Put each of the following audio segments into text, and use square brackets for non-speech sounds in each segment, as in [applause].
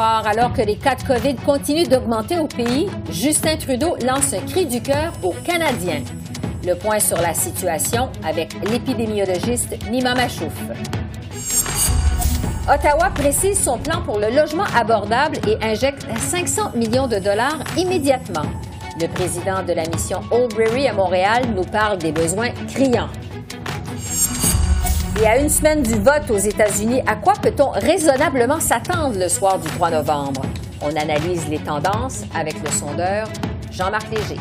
Alors que les cas de COVID continuent d'augmenter au pays, Justin Trudeau lance un cri du cœur aux Canadiens. Le point sur la situation avec l'épidémiologiste Nima Machouf. Ottawa précise son plan pour le logement abordable et injecte 500 millions de dollars immédiatement. Le président de la mission Oldbury à Montréal nous parle des besoins criants. Et à une semaine du vote aux États-Unis, à quoi peut-on raisonnablement s'attendre le soir du 3 novembre? On analyse les tendances avec le sondeur Jean-Marc Léger.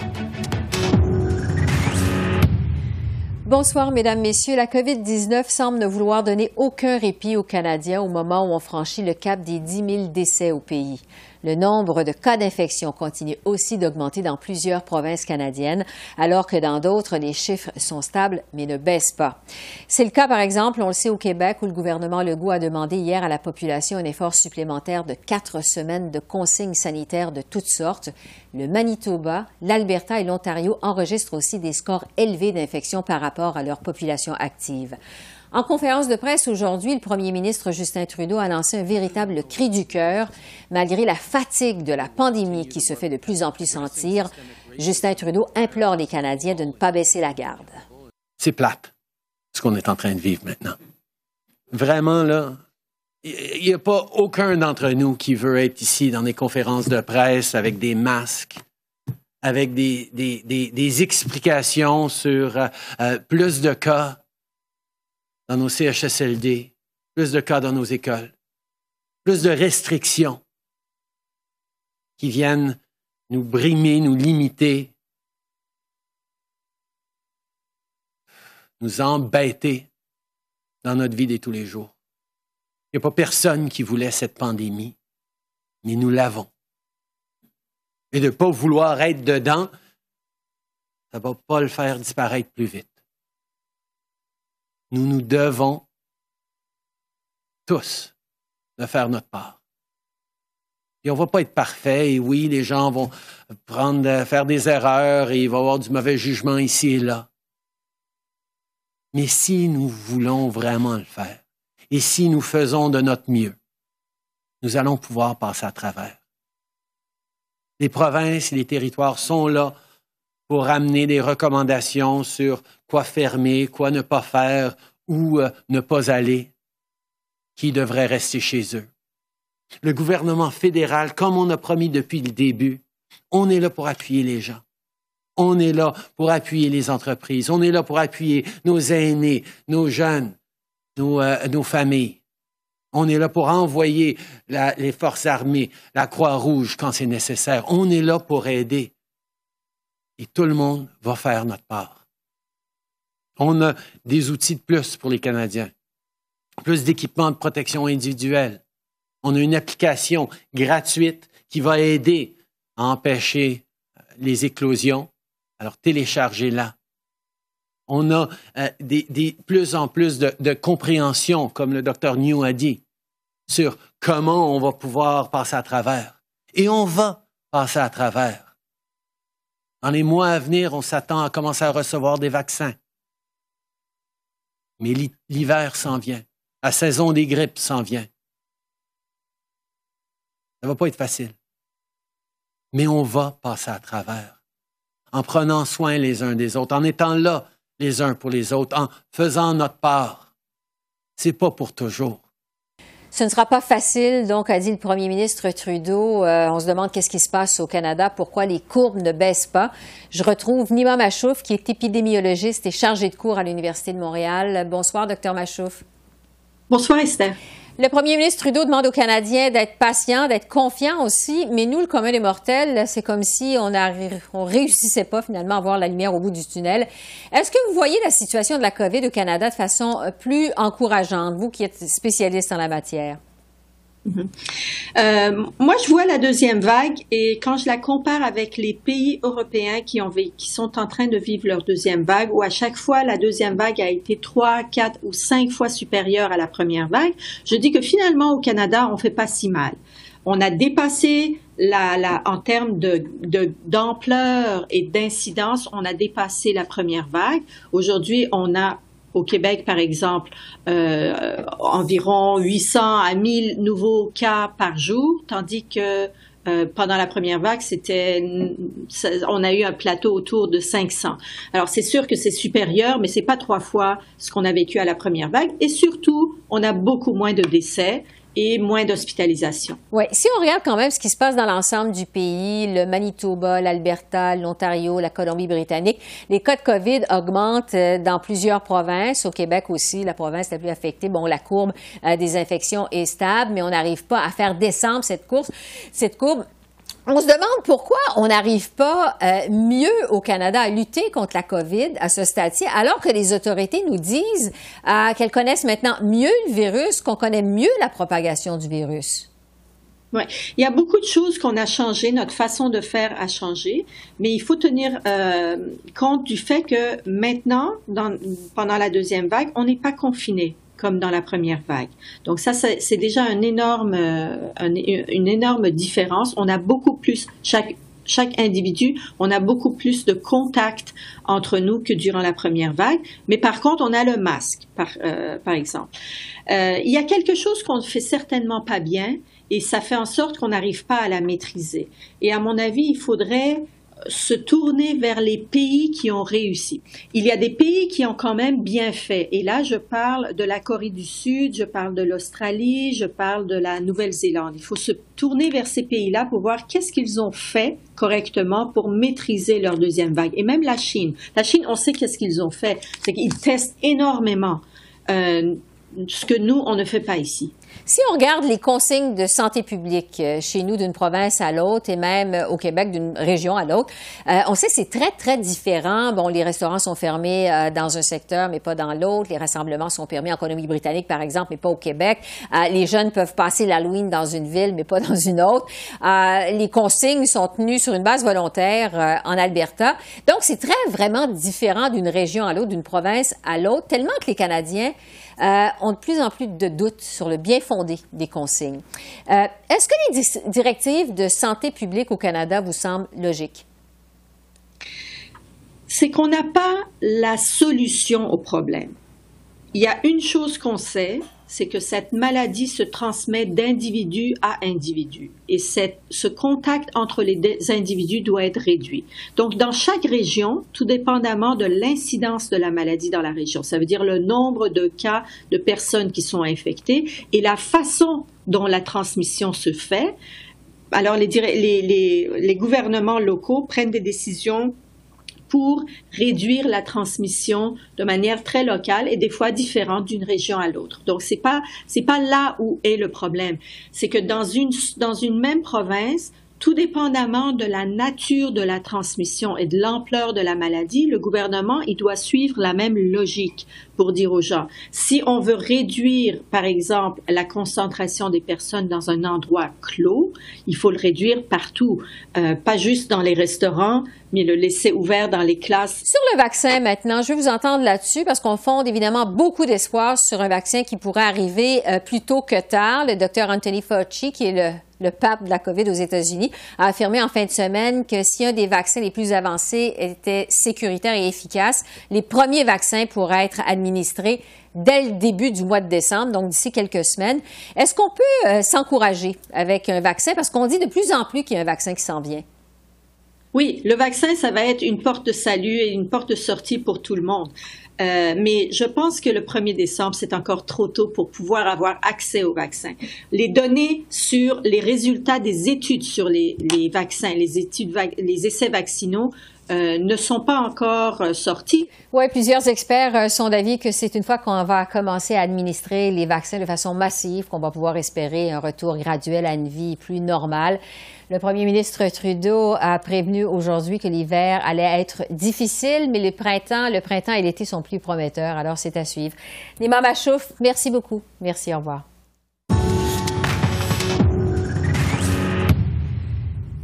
Bonsoir, Mesdames, Messieurs. La COVID-19 semble ne vouloir donner aucun répit aux Canadiens au moment où on franchit le cap des 10 000 décès au pays. Le nombre de cas d'infection continue aussi d'augmenter dans plusieurs provinces canadiennes, alors que dans d'autres, les chiffres sont stables mais ne baissent pas. C'est le cas, par exemple, on le sait au Québec, où le gouvernement Legault a demandé hier à la population un effort supplémentaire de quatre semaines de consignes sanitaires de toutes sortes. Le Manitoba, l'Alberta et l'Ontario enregistrent aussi des scores élevés d'infection par rapport à leur population active. En conférence de presse aujourd'hui, le premier ministre Justin Trudeau a lancé un véritable cri du cœur. Malgré la fatigue de la pandémie qui se fait de plus en plus sentir, Justin Trudeau implore les Canadiens de ne pas baisser la garde. C'est plate, ce qu'on est en train de vivre maintenant. Vraiment, là, il n'y a pas aucun d'entre nous qui veut être ici dans des conférences de presse avec des masques, avec des, explications sur euh, euh, plus de cas dans nos CHSLD, plus de cas dans nos écoles, plus de restrictions qui viennent nous brimer, nous limiter, nous embêter dans notre vie de tous les jours. Il n'y a pas personne qui voulait cette pandémie, mais nous l'avons. Et de ne pas vouloir être dedans, ça ne va pas le faire disparaître plus vite nous nous devons tous de faire notre part. Et on ne va pas être parfait, et oui, les gens vont prendre, faire des erreurs, et il va y avoir du mauvais jugement ici et là. Mais si nous voulons vraiment le faire, et si nous faisons de notre mieux, nous allons pouvoir passer à travers. Les provinces et les territoires sont là pour amener des recommandations sur quoi fermer, quoi ne pas faire, où euh, ne pas aller, qui devrait rester chez eux. Le gouvernement fédéral, comme on a promis depuis le début, on est là pour appuyer les gens. On est là pour appuyer les entreprises. On est là pour appuyer nos aînés, nos jeunes, nos, euh, familles. On est là pour envoyer les forces armées, la Croix-Rouge quand c'est nécessaire. On est là pour aider et tout le monde va faire notre part. On a des outils de plus pour les Canadiens, plus d'équipements de protection individuelle. On a une application gratuite qui va aider à empêcher euh, les éclosions. Alors téléchargez-la. On a euh, plus en plus de, de compréhension, comme le docteur New a dit, sur comment on va pouvoir passer à travers. Et on va passer à travers. Dans les mois à venir, on s'attend à commencer à recevoir des vaccins. Mais l'hiver s'en vient. La saison des grippes s'en vient. Ça ne va pas être facile. Mais on va passer à travers. En prenant soin les uns des autres, en étant là les uns pour les autres, en faisant notre part. C'est pas pour toujours. Ce ne sera pas facile, donc, a dit le premier ministre Trudeau. Euh, on se demande qu'est-ce qui se passe au Canada, pourquoi les courbes ne baissent pas. Je retrouve Nima Machouf, qui est épidémiologiste et chargé de cours à l'Université de Montréal. Bonsoir, docteur Machouf. Bonsoir, Esther. Le premier ministre Trudeau demande aux Canadiens d'être patients, d'être confiants aussi, mais nous, le commun des mortels, c'est comme si on ne réussissait pas finalement à voir la lumière au bout du tunnel. Est-ce que vous voyez la situation de la COVID au Canada de façon euh, plus encourageante, vous qui êtes spécialiste en la matière? Euh, moi, je vois la deuxième vague et quand je la compare avec les pays européens qui, ont, qui sont en train de vivre leur deuxième vague, où à chaque fois la deuxième vague a été trois, quatre ou cinq fois supérieure à la première vague, je dis que finalement au Canada, on fait pas si mal. On a dépassé la, en termes de, d'ampleur et d'incidence, on a dépassé la première vague. Aujourd'hui, on a au Québec, par exemple, euh, environ 800 à 1000 nouveaux cas par jour, tandis que euh, pendant la première vague, c'était, on a eu un plateau autour de 500. Alors c'est sûr que c'est supérieur, mais c'est pas trois fois ce qu'on a vécu à la première vague. Et surtout, on a beaucoup moins de décès et moins d'hospitalisation. Oui, si on regarde quand même ce qui se passe dans l'ensemble du pays, le Manitoba, l'Alberta, l'Ontario, la Colombie-Britannique, les cas de COVID augmentent euh, dans plusieurs provinces. Au Québec aussi, la province la plus affectée. Bon, la courbe euh, des infections est stable, mais on n'arrive pas à faire descendre cette course, cette courbe on se demande pourquoi on n'arrive pas euh, mieux au Canada à lutter contre la COVID à ce stade-ci, alors que les autorités nous disent euh, qu'elles connaissent maintenant mieux le virus, qu'on connaît mieux la propagation du virus. Oui, il y a beaucoup de choses qu'on a changées, notre façon de faire a changé, mais il faut tenir euh, compte du fait que maintenant, pendant la deuxième vague, on n'est pas confiné comme dans la première vague. Donc ça, c'est déjà un énorme, euh, une énorme différence. On a beaucoup plus, chaque, chaque individu, on a beaucoup plus de contact entre nous que durant la première vague. Mais par contre, on a le masque, par, euh, par exemple. Euh, il y a quelque chose qu'on ne fait certainement pas bien et ça fait en sorte qu'on n'arrive pas à la maîtriser. Et à mon avis, il faudrait se tourner vers les pays qui ont réussi. Il y a des pays qui ont quand même bien fait. Et là, je parle de la Corée du Sud, je parle de l'Australie, je parle de la Nouvelle-Zélande. Il faut se tourner vers ces pays-là pour voir qu'est-ce qu'ils ont fait correctement pour maîtriser leur deuxième vague. Et même la Chine. La Chine, on sait qu'est-ce qu'ils ont fait. C'est qu'ils testent énormément. Euh, ce que nous, on ne fait pas ici. Si on regarde les consignes de santé publique euh, chez nous d'une province à l'autre et même euh, au Québec d'une région à l'autre, euh, on sait que c'est très, très différent. Bon, les restaurants sont fermés dans un secteur, mais pas dans l'autre. Les rassemblements sont permis en Colombie-Britannique, par exemple, mais pas au Québec. les jeunes peuvent passer l'Halloween dans une ville, mais pas [laughs] dans une autre. les consignes sont tenues sur une base volontaire en Alberta. Donc, c'est très vraiment différent d'une région à l'autre, d'une province à l'autre, tellement que les Canadiens euh, ont de plus en plus de doutes sur le bien fondé des consignes. Euh, est-ce que les directives de santé publique au Canada vous semblent logiques? C'est qu'on n'a pas la solution au problème. Il y a une chose qu'on sait, c'est que cette maladie se transmet d'individu à individu et ce contact entre les individus doit être réduit. Donc, dans chaque région, tout dépendamment de l'incidence de la maladie dans la région, ça veut dire le nombre de cas de personnes qui sont infectées et la façon dont la transmission se fait, alors les, gouvernements locaux prennent des décisions pour réduire la transmission de manière très locale et des fois différente d'une région à l'autre. Donc c'est pas pas là où est le problème, c'est que dans une dans une même province, tout dépendamment de la nature de la transmission et de l'ampleur de la maladie, le gouvernement, il doit suivre la même logique pour dire aux gens, si on veut réduire, par exemple, la concentration des personnes dans un endroit clos, il faut le réduire partout, euh, pas juste dans les restaurants, mais le laisser ouvert dans les classes. Sur le vaccin maintenant, je vais vous entendre là-dessus parce qu'on fonde évidemment beaucoup d'espoir sur un vaccin qui pourrait arriver euh, plus tôt que tard. Le docteur Anthony Fauci, qui est le le pape de la COVID aux États-Unis, a affirmé en fin de semaine que si un des vaccins les plus avancés était sécuritaire et efficace, les premiers vaccins pourraient être administrés dès le début du mois de décembre, donc d'ici quelques semaines. Est-ce qu'on peut euh, s'encourager avec un vaccin? Parce qu'on dit de plus en plus qu'il y a un vaccin qui s'en vient. Oui, le vaccin, ça va être une porte de salut et une porte de sortie pour tout le monde. Euh, mais je pense que le 1er décembre, c'est encore trop tôt pour pouvoir avoir accès au vaccin. Les données sur les résultats des études sur les, vaccins, les, études, les essais vaccinaux euh, ne sont pas encore euh, sortis. Oui, plusieurs experts sont d'avis que c'est une fois qu'on va commencer à administrer les vaccins de façon massive qu'on va pouvoir espérer un retour graduel à une vie plus normale. Le premier ministre Trudeau a prévenu aujourd'hui que l'hiver allait être difficile, mais le printemps, le printemps et l'été sont plus prometteurs. Alors, c'est à suivre. Nima Machouf, merci beaucoup. Merci, au revoir.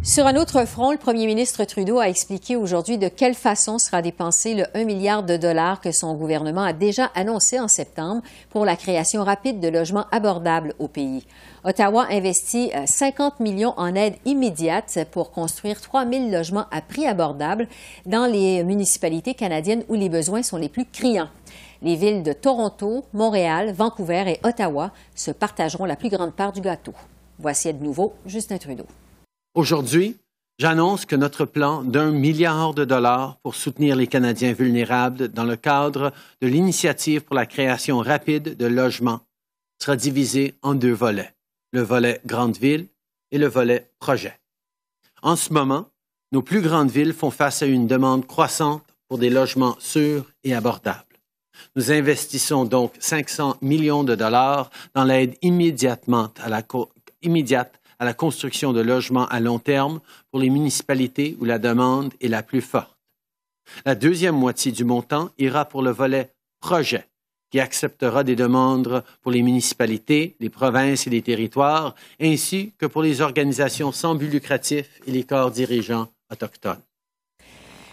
Sur un autre front, le premier ministre Trudeau a expliqué aujourd'hui de quelle façon sera dépensé le 1 milliard de dollars que son gouvernement a déjà annoncé en septembre pour la création rapide de logements abordables au pays. Ottawa investit 50 euh, millions en aide immédiate pour construire 3 000 logements à prix abordable dans les municipalités canadiennes où les besoins sont les plus criants. Les villes de Toronto, Montréal, Vancouver et Ottawa se partageront la plus grande part du gâteau. Voici de nouveau Justin Trudeau. Aujourd'hui, j'annonce que notre plan d'un milliard de dollars pour soutenir les Canadiens vulnérables dans le cadre de l'initiative pour la création rapide de logements sera divisé en deux volets, le volet grande ville et le volet projet. En ce moment, nos plus grandes villes font face à une demande croissante pour des logements sûrs et abordables. Nous investissons donc 500 millions de dollars dans l'aide immédiatement à la, immédiate à la construction de logements à long terme pour les municipalités où la demande est la plus forte. La deuxième moitié du montant ira pour le volet projet, qui acceptera des demandes pour les municipalités, les provinces et les territoires, ainsi que pour les organisations sans but lucratif et les corps dirigeants autochtones.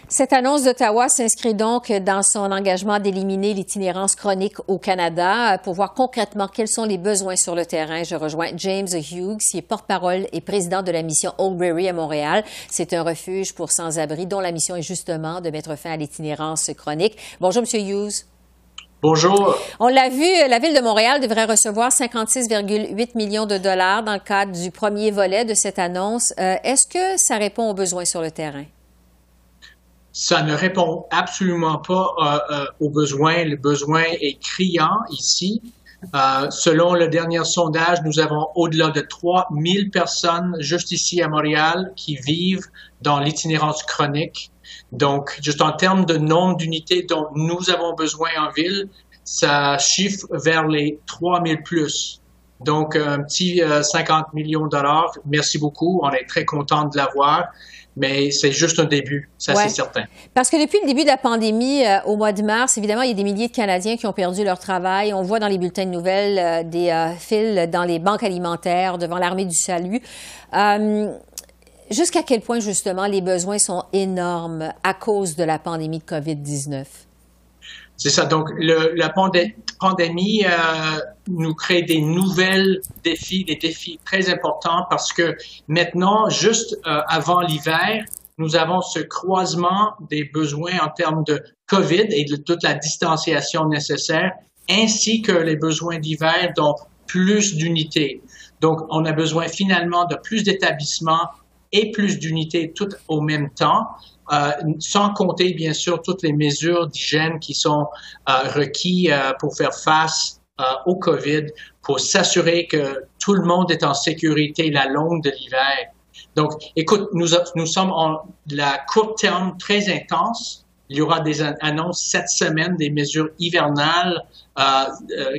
Cette annonce d'Ottawa s'inscrit donc dans son engagement d'éliminer l'itinérance chronique au Canada. Pour voir concrètement quels sont les besoins sur le terrain, je rejoins James Hughes, qui est porte-parole et président de la mission Oldbury à Montréal. C'est un refuge pour sans-abri dont la mission est justement de mettre fin à l'itinérance chronique. Bonjour, Monsieur Hughes. Bonjour. On l'a vu, la Ville de Montréal devrait recevoir 56,8 millions de dollars dans le cadre du premier volet de cette annonce. Euh, est-ce que ça répond aux besoins sur le terrain? Ça ne répond absolument pas euh, euh, aux besoins. Le besoin est criant ici. Euh, selon le dernier sondage, nous avons au-delà de 3000 personnes juste ici à Montréal qui vivent dans l'itinérance chronique. Donc, juste en termes de nombre d'unités dont nous avons besoin en ville, ça chiffre vers les 3000 plus. Donc, un petit 50 millions de dollars. Merci beaucoup. On est très content de l'avoir mais c'est juste un début, ça c'est certain. Parce que depuis le début de la pandémie, euh, au mois de mars, évidemment, il y a des milliers de Canadiens qui ont perdu leur travail. On voit dans les bulletins de nouvelles euh, des euh, fils dans les banques alimentaires devant l'armée du salut. Jusqu'à quel point, justement, les besoins sont énormes à cause de la pandémie de COVID-19? C'est ça. Donc, le, la pandémie euh, nous crée des nouvelles défis, des défis très importants parce que maintenant, juste euh, avant l'hiver, nous avons ce croisement des besoins en termes de COVID et de toute la distanciation nécessaire, ainsi que les besoins d'hiver, dont plus d'unités. Donc, on a besoin finalement de plus d'établissements et plus d'unités toutes au même temps. Euh, sans compter bien sûr toutes les mesures d'hygiène qui sont euh, requises euh, pour faire face au COVID, pour s'assurer que tout le monde est en sécurité la longue de l'hiver. Donc, écoute, nous, nous sommes en la court terme très intense. Il y aura des annonces cette semaine, des mesures hivernales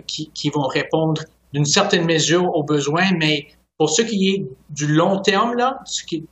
qui, qui vont répondre d'une certaine mesure aux besoins, mais pour ce qui est du long terme, là,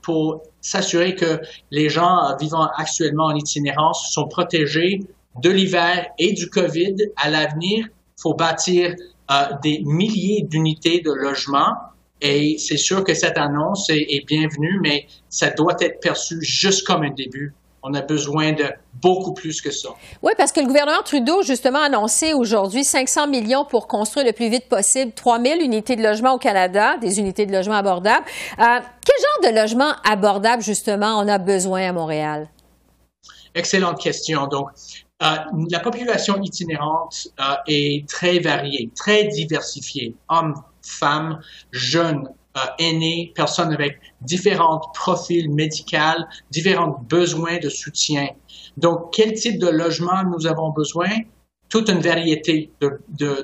pour s'assurer que les gens vivant actuellement en itinérance sont protégés de l'hiver et du COVID à l'avenir, il faut bâtir euh, des milliers d'unités de logement. Et c'est sûr que cette annonce est, est bienvenue, mais ça doit être perçu juste comme un début on a besoin de beaucoup plus que ça. Oui, parce que le gouvernement Trudeau, justement, a annoncé aujourd'hui 500 millions pour construire le plus vite possible 3000 unités de logement au Canada, des unités de logement abordables. Euh, quel genre de logement abordable, justement, on a besoin à Montréal? Excellente question. Donc, euh, la population itinérante euh, est très variée, très diversifiée. Hommes, femmes, jeunes, aînés, personnes avec différents profils médicaux, différents besoins de soutien. Donc, quel type de logement nous avons besoin? Toute une variété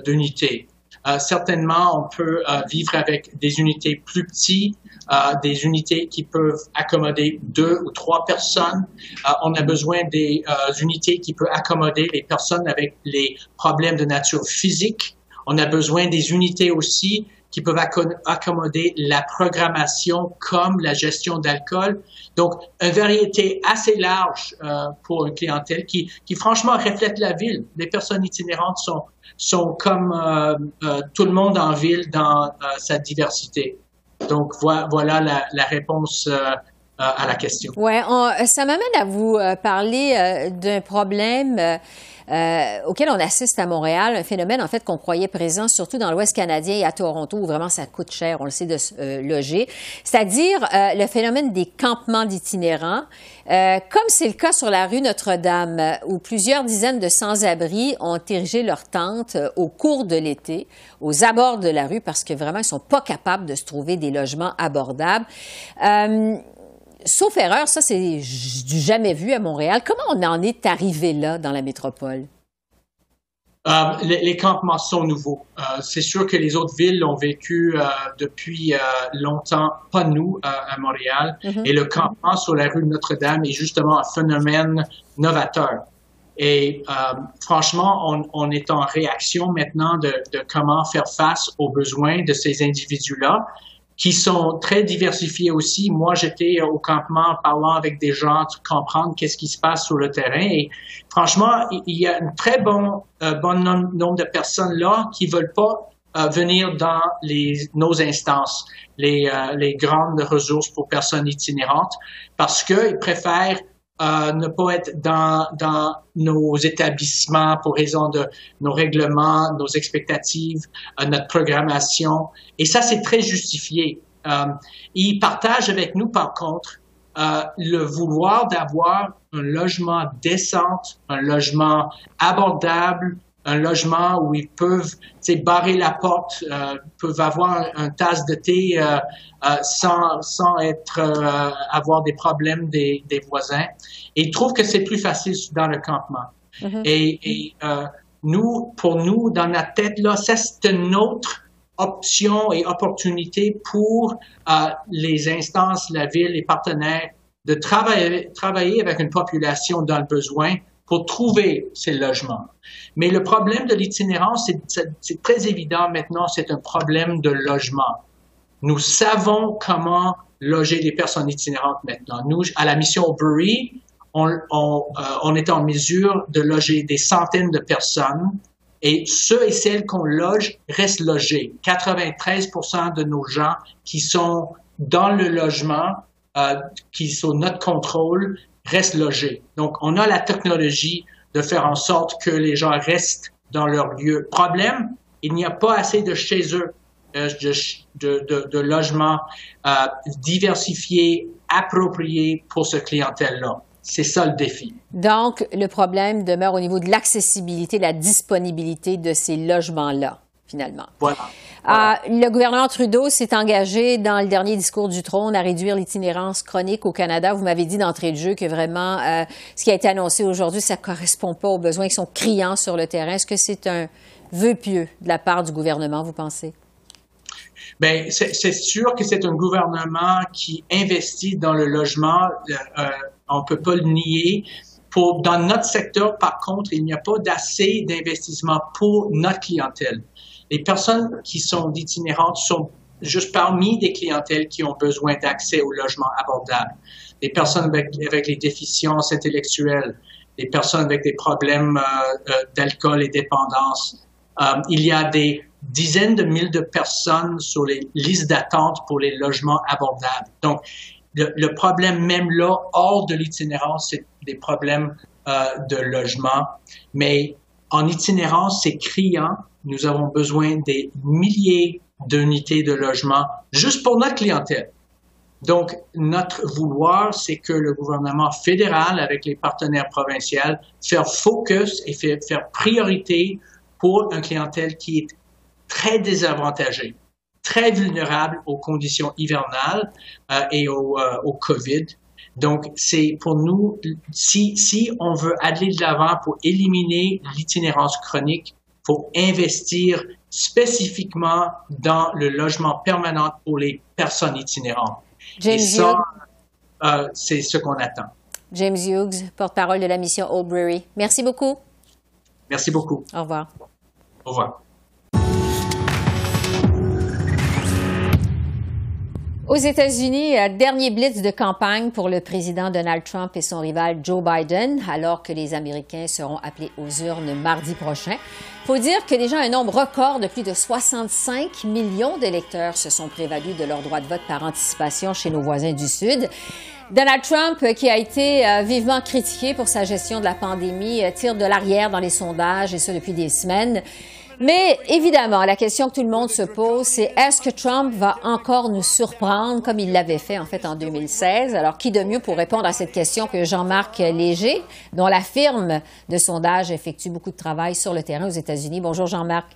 d'unités. Euh, certainement, on peut euh, vivre avec des unités plus petites, euh, des unités qui peuvent accommoder deux ou trois personnes. Euh, on a besoin des unités qui peuvent accommoder les personnes avec les problèmes de nature physique. On a besoin des unités aussi qui peuvent accommoder la programmation comme la gestion d'alcool. Donc, une variété assez large euh, pour une clientèle qui, qui, franchement, reflète la ville. Les personnes itinérantes sont, sont comme euh, euh, tout le monde en ville dans sa diversité. Donc, voilà la, la réponse à la question. Oui, ça m'amène à vous parler d'un problème euh, auquel on assiste à Montréal, un phénomène en fait qu'on croyait présent surtout dans l'Ouest canadien et à Toronto, où vraiment ça coûte cher, on le sait, de se euh, loger, c'est-à-dire euh, le phénomène des campements d'itinérants, comme c'est le cas sur la rue Notre-Dame, où plusieurs dizaines de sans-abri ont érigé leurs tentes au cours de l'été, aux abords de la rue, parce que vraiment, ils sont pas capables de se trouver des logements abordables. Sauf erreur, ça, c'est du jamais vu à Montréal. Comment on en est arrivé là dans la métropole? Euh, les, campements sont nouveaux. Euh, c'est sûr que les autres villes l'ont vécu euh, depuis longtemps, pas nous à Montréal. Mm-hmm. Et le campement sur la rue Notre-Dame est justement un phénomène novateur. Et franchement, on, on, est en réaction maintenant de, de, comment faire face aux besoins de ces individus-là qui sont très diversifiés aussi. Moi, j'étais au campement parlant avec des gens, comprendre qu'est-ce qui se passe sur le terrain. Et franchement, il y a un très bon, euh, bon nombre de personnes là qui veulent pas euh, venir dans les, nos instances, les, euh, les grandes ressources pour personnes itinérantes, parce qu'ils préfèrent ne pas être dans, dans nos établissements pour raison de nos règlements, nos expectatives, euh, notre programmation. Et ça, c'est très justifié. Euh, ils partagent avec nous, par contre, euh, le vouloir d'avoir un logement décent, un logement abordable, un logement où ils peuvent barrer la porte, euh, peuvent avoir un, tasse de thé euh, euh, sans, sans être euh, avoir des problèmes des, des, voisins. Et ils trouvent que c'est plus facile dans le campement. Mm-hmm. Et, et euh, nous, pour nous, dans notre tête, là, ça c'est une autre option et opportunité pour les instances, la ville, les partenaires de travailler, travailler avec une population dans le besoin pour trouver ces logements. Mais le problème de l'itinérance, c'est très évident maintenant, c'est un problème de logement. Nous savons comment loger les personnes itinérantes maintenant. Nous, à la mission Bury, on, euh, on est en mesure de loger des centaines de personnes et ceux et celles qu'on loge restent logés. 93 de nos gens qui sont dans le logement, euh, qui sont notre contrôle, restent logés. Donc, on a la technologie de faire en sorte que les gens restent dans leur lieu. Problème, il n'y a pas assez de chez eux euh, de, de, de, logements euh, diversifiés, appropriés pour ce clientèle-là. C'est ça le défi. Donc, le problème demeure au niveau de l'accessibilité, la disponibilité de ces logements-là, finalement. Voilà. Euh, le gouvernement Trudeau s'est engagé dans le dernier discours du trône à réduire l'itinérance chronique au Canada. Vous m'avez dit d'entrée de jeu que vraiment euh, ce qui a été annoncé aujourd'hui, ça correspond pas aux besoins qui sont criants sur le terrain. Est-ce que c'est un vœu pieux de la part du gouvernement, vous pensez? Bien, c'est sûr que c'est un gouvernement qui investit dans le logement. Euh, on peut pas le nier. Pour, dans notre secteur, par contre, il n'y a pas d'assez d'investissement pour notre clientèle. Les personnes qui sont itinérantes sont juste parmi des clientèles qui ont besoin d'accès au logement abordable. Les personnes avec, les déficiences intellectuelles, les personnes avec des problèmes euh, euh d'alcool et dépendance. Euh, il y a des dizaines de milliers de personnes sur les listes d'attente pour les logements abordables. Donc, le, problème même là, hors de l'itinérance, c'est des problèmes de logement. Mais en itinérance, c'est criant nous avons besoin des milliers d'unités de logement juste pour notre clientèle. Donc, notre vouloir, c'est que le gouvernement fédéral, avec les partenaires provinciaux, faire focus et faire, priorité pour une clientèle qui est très désavantagée, très vulnérable aux conditions hivernales euh, et au, euh, au COVID. Donc, c'est pour nous, si on veut aller de l'avant pour éliminer l'itinérance chronique, investir spécifiquement dans le logement permanent pour les personnes itinérantes. James Et ça, euh, c'est ce qu'on attend. James Hughes, porte-parole de la mission Oldbury. Merci beaucoup. Merci beaucoup. Au revoir. Au revoir. Aux États-Unis, dernier blitz de campagne pour le président Donald Trump et son rival Joe Biden, alors que les Américains seront appelés aux urnes mardi prochain. Faut dire que déjà un nombre record de plus de 65 millions d'électeurs se sont prévalus de leur droit de vote par anticipation chez nos voisins du Sud. Donald Trump, qui a été euh, vivement critiqué pour sa gestion de la pandémie, euh, tire de l'arrière dans les sondages, et ce depuis des semaines. Mais évidemment, la question que tout le monde se pose, c'est est-ce que Trump va encore nous surprendre comme il l'avait fait en fait en 2016? Alors, qui de mieux pour répondre à cette question que Jean-Marc Léger, dont la firme de sondage effectue beaucoup de travail sur le terrain aux États-Unis? Bonjour Jean-Marc.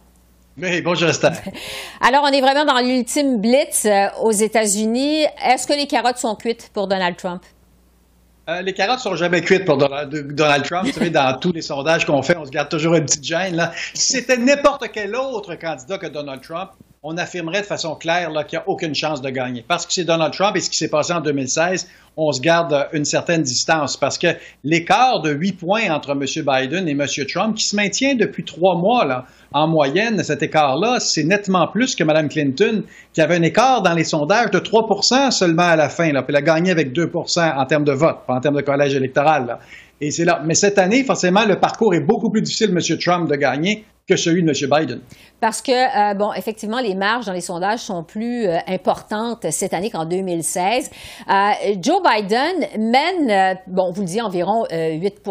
Bonjour Esther. [laughs] Alors, on est vraiment dans l'ultime blitz euh, aux États-Unis. Est-ce que les carottes sont cuites pour Donald Trump? Euh, les carottes sont jamais cuites pour Donald, Trump. Dans tous les sondages qu'on fait, on se garde toujours une petite gêne. Là. Si c'était n'importe quel autre candidat que Donald Trump, on affirmerait de façon claire qu'il n'y a aucune chance de gagner. Parce que c'est Donald Trump et ce qui s'est passé en 2016, on se garde une certaine distance. Parce que l'écart de huit points entre M. Biden et M. Trump, qui se maintient depuis trois mois, là, en moyenne, cet écart-là, c'est nettement plus que Mme Clinton, qui avait un écart dans les sondages de 3 seulement à la fin. Là, puis elle a gagné avec 2 en termes de vote, pas en termes de collège électoral. Et c'est là. Mais cette année, forcément, le parcours est beaucoup plus difficile, M. Trump, de gagner que celui de M. Biden. Parce que, euh, bon, effectivement, les marges dans les sondages sont plus euh, importantes cette année qu'en 2016. Euh, Joe Biden mène, bon, vous le dites, environ 8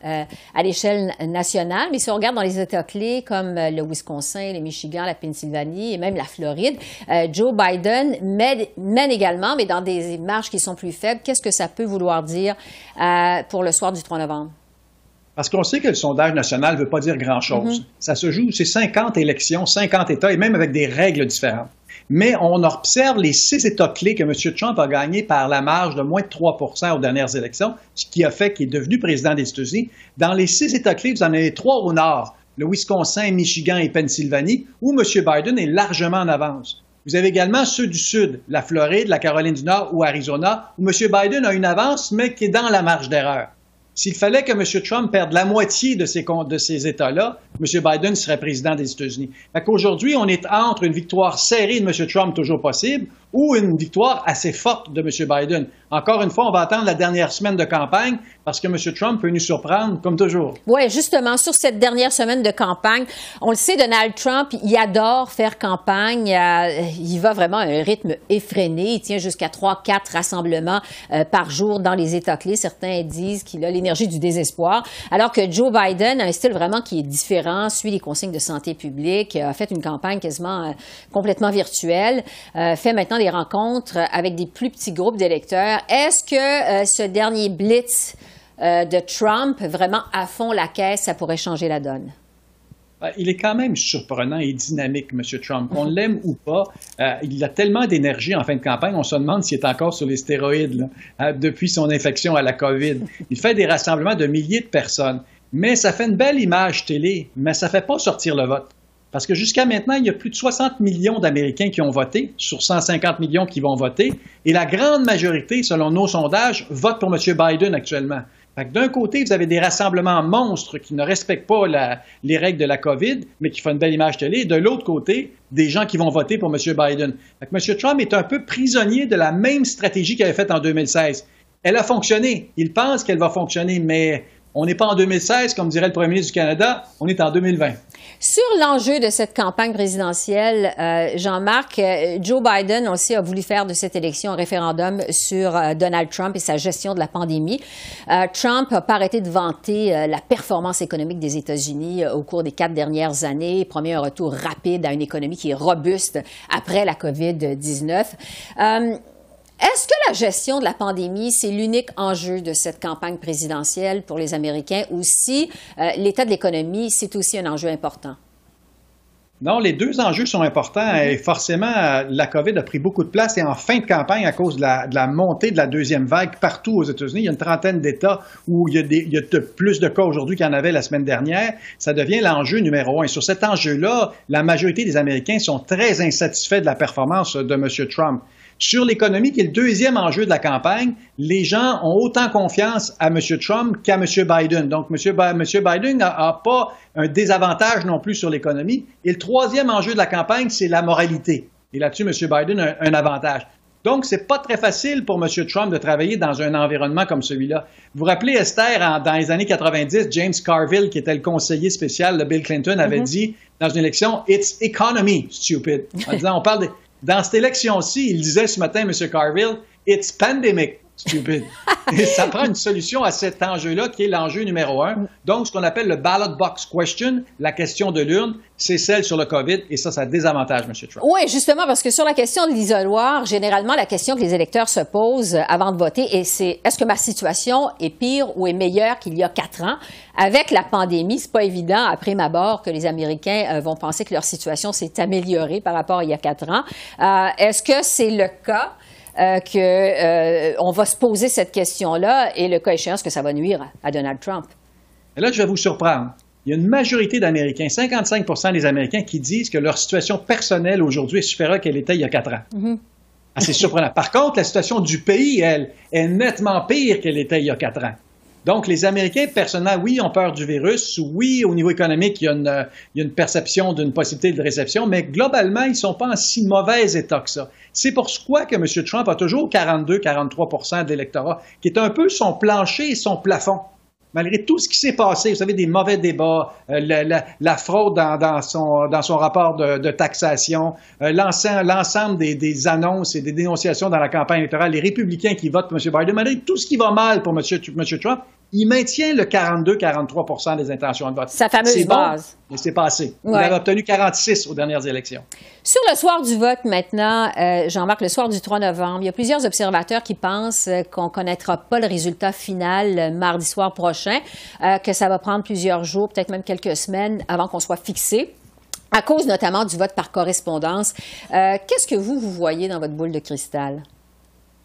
à l'échelle nationale, mais si on regarde dans les États clés comme le Wisconsin, le Michigan, la Pennsylvanie et même la Floride, Joe Biden mène, également, mais dans des marges qui sont plus faibles. Qu'est-ce que ça peut vouloir dire pour le soir du 3 novembre? Parce qu'on sait que le sondage national ne veut pas dire grand-chose. Mm-hmm. Ça se joue, c'est 50 élections, 50 États, et même avec des règles différentes. Mais on observe les six États clés que M. Trump a gagnés par la marge de moins de 3% aux dernières élections, ce qui a fait qu'il est devenu président des États-Unis. Dans les six États clés, vous en avez trois au nord, le Wisconsin, Michigan et Pennsylvanie, où M. Biden est largement en avance. Vous avez également ceux du Sud, la Floride, la Caroline du Nord ou Arizona, où M. Biden a une avance, mais qui est dans la marge d'erreur. S'il fallait que M. Trump perde la moitié de ces, de ces États-là, M. Biden serait président des États-Unis. Aujourd'hui, on est entre une victoire serrée de M. Trump, toujours possible, ou une victoire assez forte de M. Biden. Encore une fois, on va attendre la dernière semaine de campagne parce que M. Trump peut nous surprendre comme toujours. Oui, justement, sur cette dernière semaine de campagne, on le sait, Donald Trump, il adore faire campagne. Euh, il va vraiment à un rythme effréné. Il tient jusqu'à 3-4 rassemblements euh, par jour dans les États clés. Certains disent qu'il a l'énergie du désespoir, alors que Joe Biden a un style vraiment qui est différent, suit les consignes de santé publique, a fait une campagne quasiment euh, complètement virtuelle, fait maintenant des rencontres avec des plus petits groupes d'électeurs. Est-ce que euh, ce dernier blitz euh, de Trump, vraiment à fond la caisse, ça pourrait changer la donne? Ben, il est quand même surprenant et dynamique, M. Trump. Qu'on [laughs] l'aime ou pas, euh, il a tellement d'énergie en fin de campagne, on se demande s'il est encore sur les stéroïdes depuis son infection à la COVID. Il fait des rassemblements de milliers de personnes. Mais ça fait une belle image télé, mais ça ne fait pas sortir le vote. Parce que jusqu'à maintenant, il y a plus de 60 millions d'Américains qui ont voté sur 150 millions qui vont voter. Et la grande majorité, selon nos sondages, vote pour M. Biden actuellement. D'un côté, vous avez des rassemblements monstres qui ne respectent pas les règles de la COVID, mais qui font une belle image télé. De l'autre côté, des gens qui vont voter pour M. Biden. M. Trump est un peu prisonnier de la même stratégie qu'il avait faite en 2016. Elle a fonctionné. Il pense qu'elle va fonctionner, mais on n'est pas en 2016, comme dirait le premier ministre du Canada, on est en 2020. Sur l'enjeu de cette campagne présidentielle, euh, Jean-Marc, euh, Joe Biden aussi a voulu faire de cette élection un référendum sur euh, Donald Trump et sa gestion de la pandémie. Trump n'a pas arrêté de vanter la performance économique des États-Unis au cours des quatre dernières années, il promet un retour rapide à une économie qui est robuste après la COVID-19. Est-ce que la gestion de la pandémie, c'est l'unique enjeu de cette campagne présidentielle pour les Américains ou si euh, l'état de l'économie, c'est aussi un enjeu important? Non, les deux enjeux sont importants mm-hmm. et forcément, la COVID a pris beaucoup de place et en fin de campagne, à cause de la, montée de la deuxième vague partout aux États-Unis, il y a une trentaine d'États où il y, a il y a plus de cas aujourd'hui qu'il y en avait la semaine dernière. Ça devient l'enjeu numéro un. Et sur cet enjeu-là, la majorité des Américains sont très insatisfaits de la performance de M. Trump. Sur l'économie, qui est le deuxième enjeu de la campagne, les gens ont autant confiance à M. Trump qu'à M. Biden. Donc, M. Biden n'a pas un désavantage non plus sur l'économie. Et le troisième enjeu de la campagne, c'est la moralité. Et là-dessus, M. Biden a un avantage. Donc, c'est pas très facile pour M. Trump de travailler dans un environnement comme celui-là. Vous vous rappelez, Esther, dans les années 90, James Carville, qui était le conseiller spécial de Bill Clinton, avait mm-hmm. dit dans une élection, It's economy, stupid. En disant, on parle de dans cette élection-ci, il disait ce matin, M. Carville, It's pandemic. Stupide. Et ça prend une solution à cet enjeu-là qui est l'enjeu numéro un. Donc, ce qu'on appelle le ballot box question, la question de l'urne, c'est celle sur le COVID et ça, ça désavantage M. Trump. Oui, justement, parce que sur la question de l'isoloir, généralement, la question que les électeurs se posent avant de voter, et c'est est-ce que ma situation est pire ou est meilleure qu'il y a quatre ans? Avec la pandémie, c'est pas évident, après ma abord, que les Américains euh, vont penser que leur situation s'est améliorée par rapport à il y a quatre ans. Euh, est-ce que c'est le cas? Euh, qu'on euh, va se poser cette question-là et le cas échéant, est-ce que ça va nuire à Donald Trump? Et là, je vais vous surprendre. Il y a une majorité d'Américains, 55% des Américains, qui disent que leur situation personnelle aujourd'hui est supérieure qu'elle était il y a quatre ans. Mm-hmm. Ah, c'est surprenant. Par contre, la situation du pays, elle, est nettement pire qu'elle était il y a quatre ans. Donc, les Américains, personnellement, oui, ont peur du virus. Oui, au niveau économique, il y a une, il y a une perception d'une possibilité de réception, mais globalement, ils ne sont pas en si mauvais état que ça. C'est pour quoi que M. Trump a toujours 42-43% de l'électorat, qui est un peu son plancher et son plafond? Malgré tout ce qui s'est passé, vous savez, des mauvais débats, euh, la, fraude dans, son, rapport de, taxation, euh, l'ensemble des, des, annonces et des dénonciations dans la campagne électorale, les républicains qui votent pour M. Biden, malgré tout ce qui va mal pour. M. Trump, il maintient le 42-43 des intentions de vote. Sa fameuse base. mais c'est pas assez. Il avait obtenu 46 aux dernières élections. Sur le soir du vote maintenant, euh, Jean-Marc, le soir du 3 novembre, il y a plusieurs observateurs qui pensent euh, qu'on ne connaîtra pas le résultat final euh, mardi soir prochain, que ça va prendre plusieurs jours, peut-être même quelques semaines avant qu'on soit fixé à cause notamment du vote par correspondance. Qu'est-ce que vous, vous voyez dans votre boule de cristal?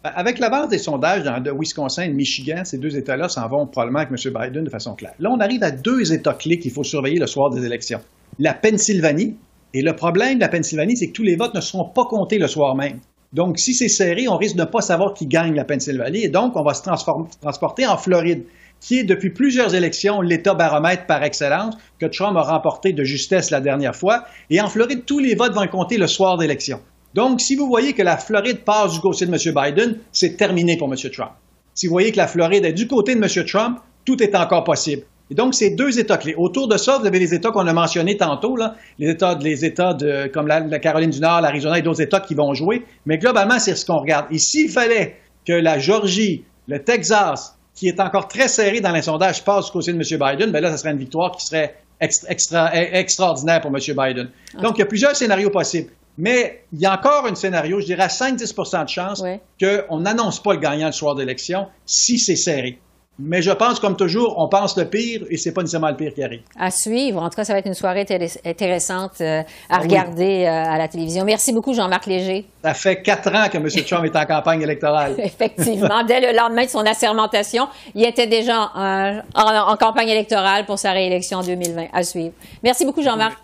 Avec la base des sondages dans, de Wisconsin et de Michigan, ces deux États-là s'en vont probablement avec M. Biden de façon claire. Là, on arrive à deux États clés qu'il faut surveiller le soir des élections. La Pennsylvanie, et le problème de la Pennsylvanie, c'est que tous les votes ne seront pas comptés le soir même. Donc, si c'est serré, on risque de ne pas savoir qui gagne la Pennsylvanie, et donc on va se transporter en Floride, qui est depuis plusieurs élections l'État baromètre par excellence, que Trump a remporté de justesse la dernière fois. Et en Floride, tous les votes vont compter le soir d'élection. Donc, si vous voyez que la Floride passe du côté de M. Biden, c'est terminé pour M. Trump. Si vous voyez que la Floride est du côté de M. Trump, tout est encore possible. Et donc, c'est deux États clés. Autour de ça, vous avez les États qu'on a mentionnés tantôt, là, les États, les États de, comme la, Caroline du Nord, l'Arizona et d'autres États qui vont jouer. Mais globalement, c'est ce qu'on regarde. Et s'il fallait que la Georgie, le Texas, qui est encore très serré dans les sondages, passe du côté de M. Biden, bien là, ça serait une victoire qui serait extra, extraordinaire pour M. Biden. Donc, il y a plusieurs scénarios possibles. Mais il y a encore un scénario, je dirais à 5-10% de chance qu'on n'annonce pas le gagnant le soir d'élection si c'est serré. Mais je pense, comme toujours, on pense le pire et c'est pas nécessairement le pire qui arrive. À suivre. En tout cas, ça va être une soirée intéressante euh, à regarder euh, à la télévision. Merci beaucoup, Jean-Marc Léger. Ça fait quatre ans que M. [laughs] Trump est en campagne électorale. Effectivement. Dès le lendemain de son assermentation, il était déjà en, en campagne électorale pour sa réélection en 2020. À suivre. Merci beaucoup, Jean-Marc.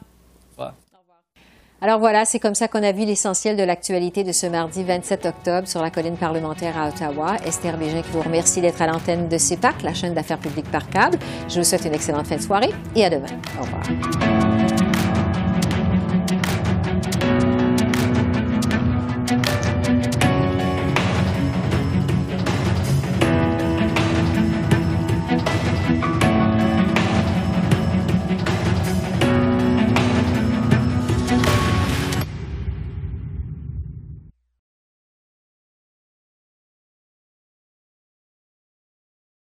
Alors voilà, c'est comme ça qu'on a vu l'essentiel de l'actualité de ce mardi 27 octobre sur la colline parlementaire à Ottawa. Esther Bégin qui vous remercie d'être à l'antenne de CEPAC, la chaîne d'affaires publiques par câble. Je vous souhaite une excellente fin de soirée et à demain. Au revoir.